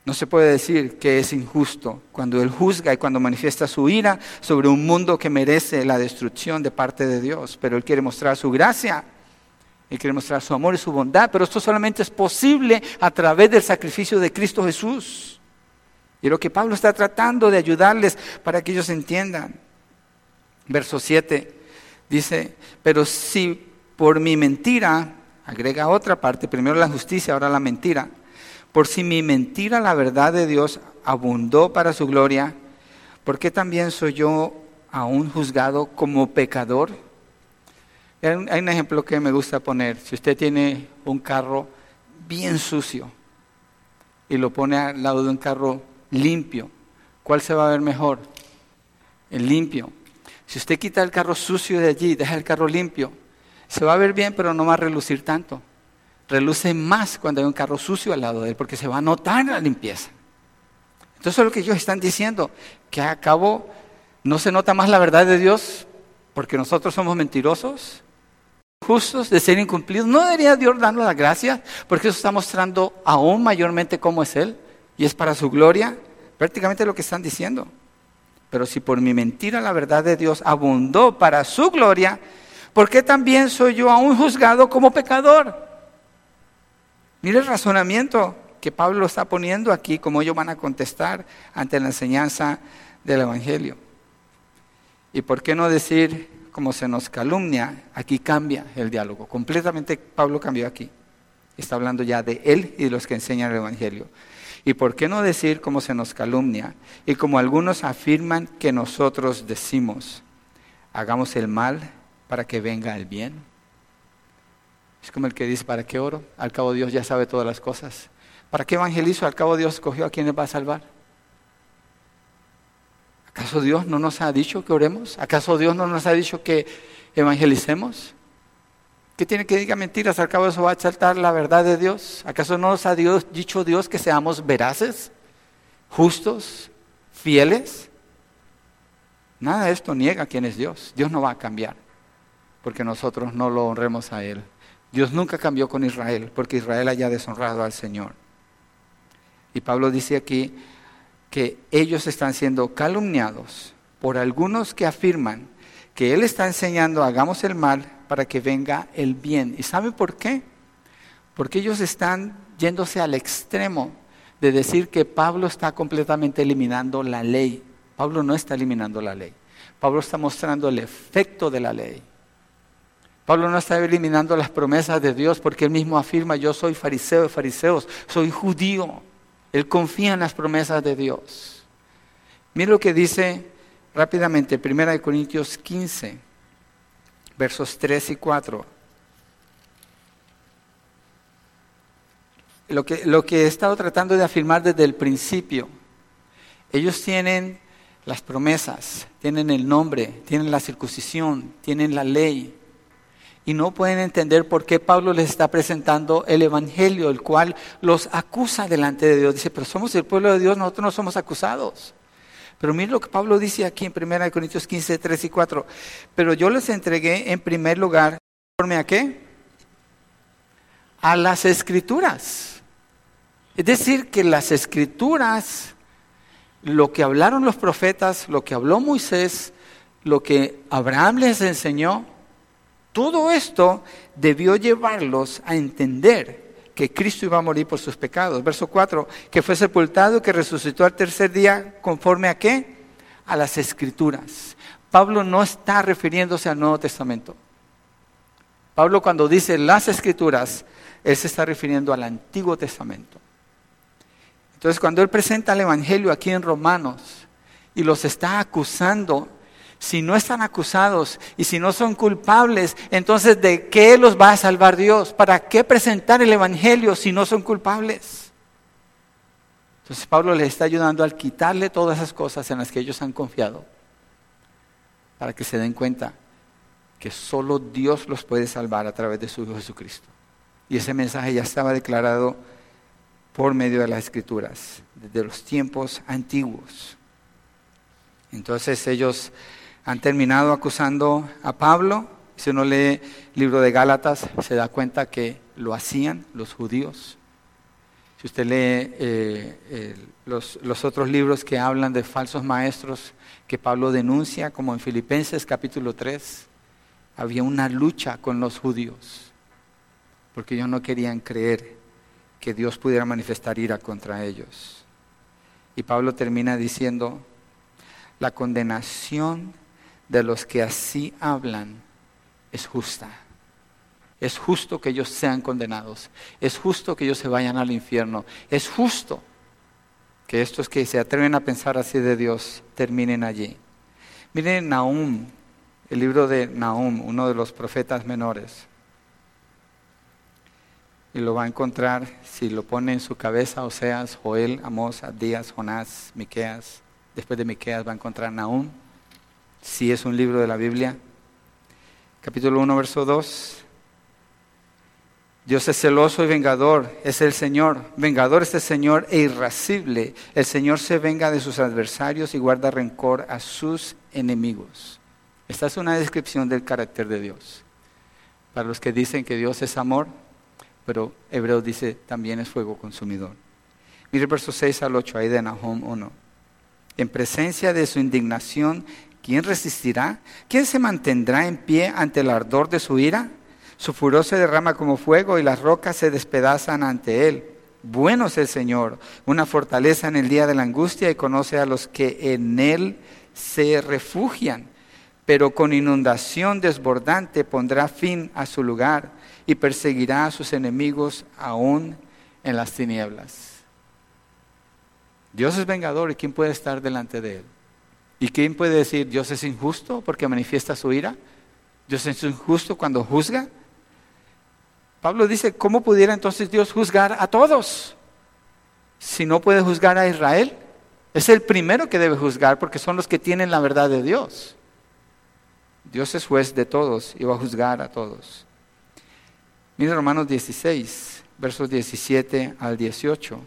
No se puede decir que es injusto cuando Él juzga y cuando manifiesta su ira sobre un mundo que merece la destrucción de parte de Dios. Pero Él quiere mostrar su gracia. Él quiere mostrar su amor y su bondad. Pero esto solamente es posible a través del sacrificio de Cristo Jesús. Y lo que Pablo está tratando de ayudarles para que ellos entiendan. Verso 7 dice, pero si por mi mentira Agrega otra parte, primero la justicia, ahora la mentira. Por si mi mentira, la verdad de Dios, abundó para su gloria, ¿por qué también soy yo aún juzgado como pecador? Hay un ejemplo que me gusta poner. Si usted tiene un carro bien sucio y lo pone al lado de un carro limpio, ¿cuál se va a ver mejor? El limpio. Si usted quita el carro sucio de allí y deja el carro limpio, se va a ver bien, pero no va a relucir tanto. Reluce más cuando hay un carro sucio al lado de él, porque se va a notar la limpieza. Entonces es lo que ellos están diciendo, que a cabo no se nota más la verdad de Dios porque nosotros somos mentirosos, justos, de ser incumplidos. ¿No debería Dios darnos la gracia? Porque eso está mostrando aún mayormente cómo es Él y es para su gloria. Prácticamente lo que están diciendo. Pero si por mi mentira la verdad de Dios abundó para su gloria, ¿por qué también soy yo aún juzgado como pecador? Mire el razonamiento que Pablo está poniendo aquí, como ellos van a contestar ante la enseñanza del Evangelio. ¿Y por qué no decir, como se nos calumnia, aquí cambia el diálogo? Completamente Pablo cambió aquí. Está hablando ya de él y de los que enseñan el Evangelio. ¿Y por qué no decir como se nos calumnia? Y como algunos afirman que nosotros decimos, hagamos el mal para que venga el bien. Es como el que dice, ¿para qué oro? Al cabo Dios ya sabe todas las cosas. ¿Para qué evangelizo? Al cabo Dios escogió a quien va a salvar. ¿Acaso Dios no nos ha dicho que oremos? ¿Acaso Dios no nos ha dicho que evangelicemos? ¿Qué tiene que diga mentiras? Al cabo de eso va a saltar la verdad de Dios. ¿Acaso no nos ha dicho Dios que seamos veraces, justos, fieles? Nada de esto niega quién es Dios. Dios no va a cambiar porque nosotros no lo honremos a Él. Dios nunca cambió con Israel, porque Israel haya deshonrado al Señor. Y Pablo dice aquí que ellos están siendo calumniados por algunos que afirman que Él está enseñando hagamos el mal para que venga el bien. ¿Y sabe por qué? Porque ellos están yéndose al extremo de decir que Pablo está completamente eliminando la ley. Pablo no está eliminando la ley. Pablo está mostrando el efecto de la ley. Pablo no está eliminando las promesas de Dios porque él mismo afirma, yo soy fariseo de fariseos, soy judío. Él confía en las promesas de Dios. Mira lo que dice rápidamente 1 Corintios 15, versos 3 y 4. Lo que, lo que he estado tratando de afirmar desde el principio, ellos tienen las promesas, tienen el nombre, tienen la circuncisión, tienen la ley, y no pueden entender por qué Pablo les está presentando el Evangelio, el cual los acusa delante de Dios. Dice, pero somos el pueblo de Dios, nosotros no somos acusados. Pero miren lo que Pablo dice aquí en 1 Corintios 15, 3 y 4. Pero yo les entregué en primer lugar, ¿conforme a qué? A las escrituras. Es decir, que las escrituras lo que hablaron los profetas, lo que habló Moisés, lo que Abraham les enseñó, todo esto debió llevarlos a entender que Cristo iba a morir por sus pecados. Verso 4, que fue sepultado y que resucitó al tercer día conforme a qué? A las escrituras. Pablo no está refiriéndose al Nuevo Testamento. Pablo cuando dice las escrituras, él se está refiriendo al Antiguo Testamento. Entonces cuando él presenta el Evangelio aquí en Romanos y los está acusando, si no están acusados y si no son culpables, entonces ¿de qué los va a salvar Dios? ¿Para qué presentar el Evangelio si no son culpables? Entonces Pablo les está ayudando al quitarle todas esas cosas en las que ellos han confiado para que se den cuenta que solo Dios los puede salvar a través de su Hijo Jesucristo. Y ese mensaje ya estaba declarado por medio de las Escrituras, desde los tiempos antiguos. Entonces ellos han terminado acusando a Pablo. Si uno lee el libro de Gálatas, se da cuenta que lo hacían los judíos. Si usted lee eh, los, los otros libros que hablan de falsos maestros, que Pablo denuncia, como en Filipenses capítulo 3, había una lucha con los judíos, porque ellos no querían creer que Dios pudiera manifestar ira contra ellos. Y Pablo termina diciendo, la condenación de los que así hablan es justa. Es justo que ellos sean condenados. Es justo que ellos se vayan al infierno. Es justo que estos que se atreven a pensar así de Dios terminen allí. Miren Nahum, el libro de Nahum, uno de los profetas menores. Y lo va a encontrar si lo pone en su cabeza Oseas, Joel, Amós, Adías, Jonás, Miqueas. Después de Miqueas va a encontrar Nahum, si es un libro de la Biblia. Capítulo 1, verso 2. Dios es celoso y vengador, es el Señor. Vengador es el Señor e irascible. El Señor se venga de sus adversarios y guarda rencor a sus enemigos. Esta es una descripción del carácter de Dios. Para los que dicen que Dios es amor, pero Hebreos dice también es fuego consumidor. Mire versos 6 al 8 ahí de Nahum 1. En presencia de su indignación, ¿quién resistirá? ¿Quién se mantendrá en pie ante el ardor de su ira? Su furor se derrama como fuego y las rocas se despedazan ante él. Bueno es el Señor, una fortaleza en el día de la angustia y conoce a los que en él se refugian. Pero con inundación desbordante pondrá fin a su lugar y perseguirá a sus enemigos aún en las tinieblas. Dios es vengador y ¿quién puede estar delante de él? ¿Y quién puede decir Dios es injusto porque manifiesta su ira? ¿Dios es injusto cuando juzga? Pablo dice, ¿cómo pudiera entonces Dios juzgar a todos? Si no puede juzgar a Israel, es el primero que debe juzgar porque son los que tienen la verdad de Dios. Dios es juez de todos y va a juzgar a todos. Mira Romanos 16, versos 17 al 18.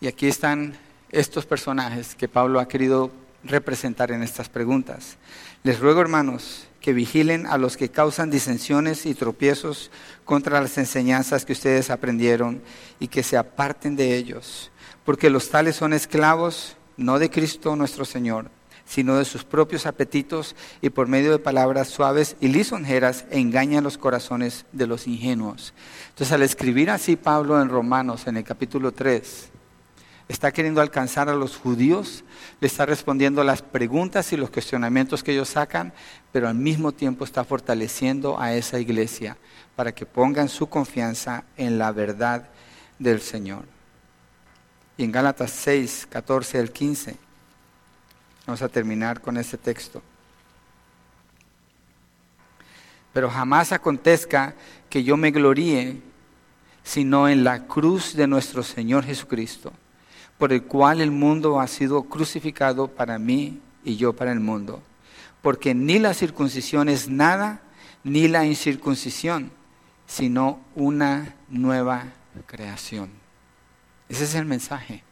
Y aquí están estos personajes que Pablo ha querido representar en estas preguntas. Les ruego, hermanos, que vigilen a los que causan disensiones y tropiezos contra las enseñanzas que ustedes aprendieron y que se aparten de ellos, porque los tales son esclavos no de Cristo nuestro Señor, sino de sus propios apetitos y por medio de palabras suaves y lisonjeras engañan los corazones de los ingenuos. Entonces al escribir así Pablo en Romanos en el capítulo 3, está queriendo alcanzar a los judíos, le está respondiendo las preguntas y los cuestionamientos que ellos sacan, pero al mismo tiempo está fortaleciendo a esa iglesia para que pongan su confianza en la verdad del Señor. Y en Gálatas 6, 14 al 15, vamos a terminar con este texto. Pero jamás acontezca que yo me gloríe sino en la cruz de nuestro Señor Jesucristo por el cual el mundo ha sido crucificado para mí y yo para el mundo. Porque ni la circuncisión es nada, ni la incircuncisión, sino una nueva creación. Ese es el mensaje.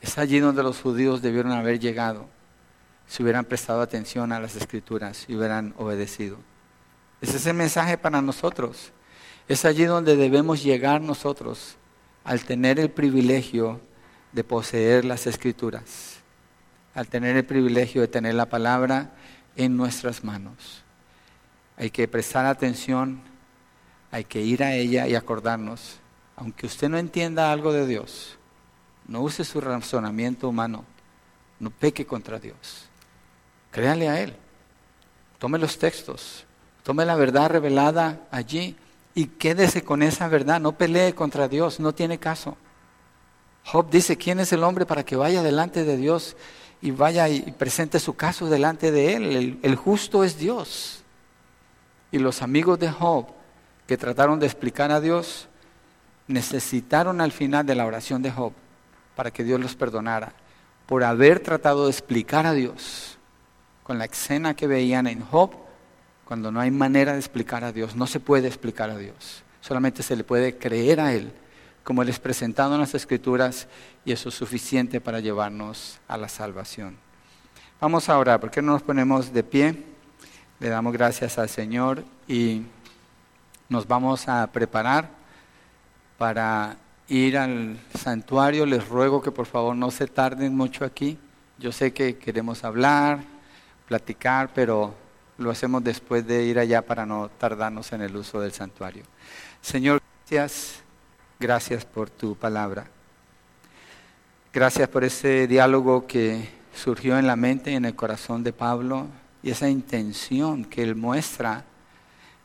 Es allí donde los judíos debieron haber llegado si hubieran prestado atención a las escrituras y hubieran obedecido. Ese es el mensaje para nosotros. Es allí donde debemos llegar nosotros al tener el privilegio de poseer las escrituras, al tener el privilegio de tener la palabra en nuestras manos. Hay que prestar atención, hay que ir a ella y acordarnos, aunque usted no entienda algo de Dios, no use su razonamiento humano, no peque contra Dios, créale a Él, tome los textos, tome la verdad revelada allí y quédese con esa verdad, no pelee contra Dios, no tiene caso. Job dice, ¿quién es el hombre para que vaya delante de Dios y vaya y presente su caso delante de él? El, justo es Dios. Y los amigos de Job que trataron de explicar a Dios, necesitaron al final de la oración de Job para que Dios los perdonara por haber tratado de explicar a Dios con la escena que veían en Job, cuando no hay manera de explicar a Dios, no se puede explicar a Dios, solamente se le puede creer a Él como les presentado en las Escrituras, y eso es suficiente para llevarnos a la salvación. Vamos a orar, ¿por qué no nos ponemos de pie? Le damos gracias al Señor y nos vamos a preparar para ir al santuario. Les ruego que por favor no se tarden mucho aquí. Yo sé que queremos hablar, platicar, pero lo hacemos después de ir allá para no tardarnos en el uso del santuario. Señor, gracias Gracias por tu palabra. Gracias por ese diálogo que surgió en la mente y en el corazón de Pablo y esa intención que él muestra,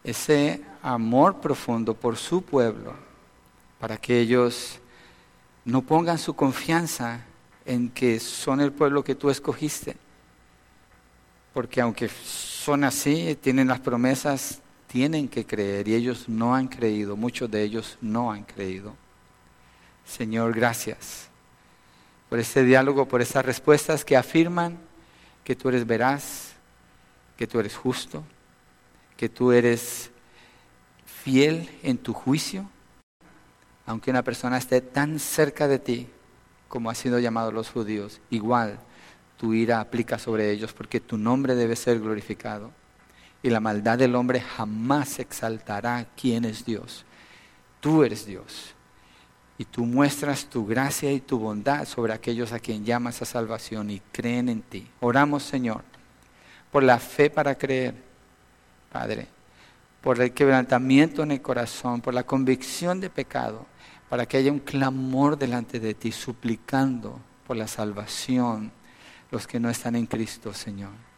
ese amor profundo por su pueblo, para que ellos no pongan su confianza en que son el pueblo que tú escogiste. Porque aunque son así, tienen las promesas, tienen que creer y ellos no han creído, muchos de ellos no han creído. Señor, gracias por este diálogo, por esas respuestas que afirman que tú eres veraz, que tú eres justo, que tú eres fiel en tu juicio, aunque una persona esté tan cerca de ti como ha sido llamado los judíos, igual tu ira aplica sobre ellos porque tu nombre debe ser glorificado y la maldad del hombre jamás exaltará quién es Dios. Tú eres Dios. Y tú muestras tu gracia y tu bondad sobre aquellos a quien llamas a salvación y creen en ti. Oramos, Señor, por la fe para creer, Padre, por el quebrantamiento en el corazón, por la convicción de pecado, para que haya un clamor delante de ti, suplicando por la salvación los que no están en Cristo, Señor.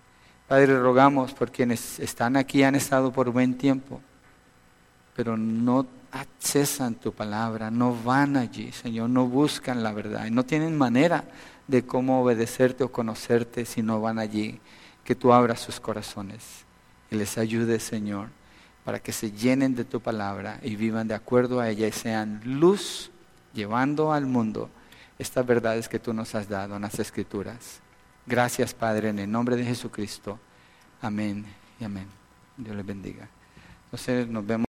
Padre, rogamos por quienes están aquí, han estado por buen tiempo, pero no accesan tu palabra, no van allí, Señor, no buscan la verdad y no tienen manera de cómo obedecerte o conocerte si no van allí. Que tú abras sus corazones y les ayudes, Señor, para que se llenen de tu palabra y vivan de acuerdo a ella y sean luz llevando al mundo estas verdades que tú nos has dado en las Escrituras. Gracias, Padre, en el nombre de Jesucristo. Amén y amén. Dios les bendiga. Entonces nos vemos.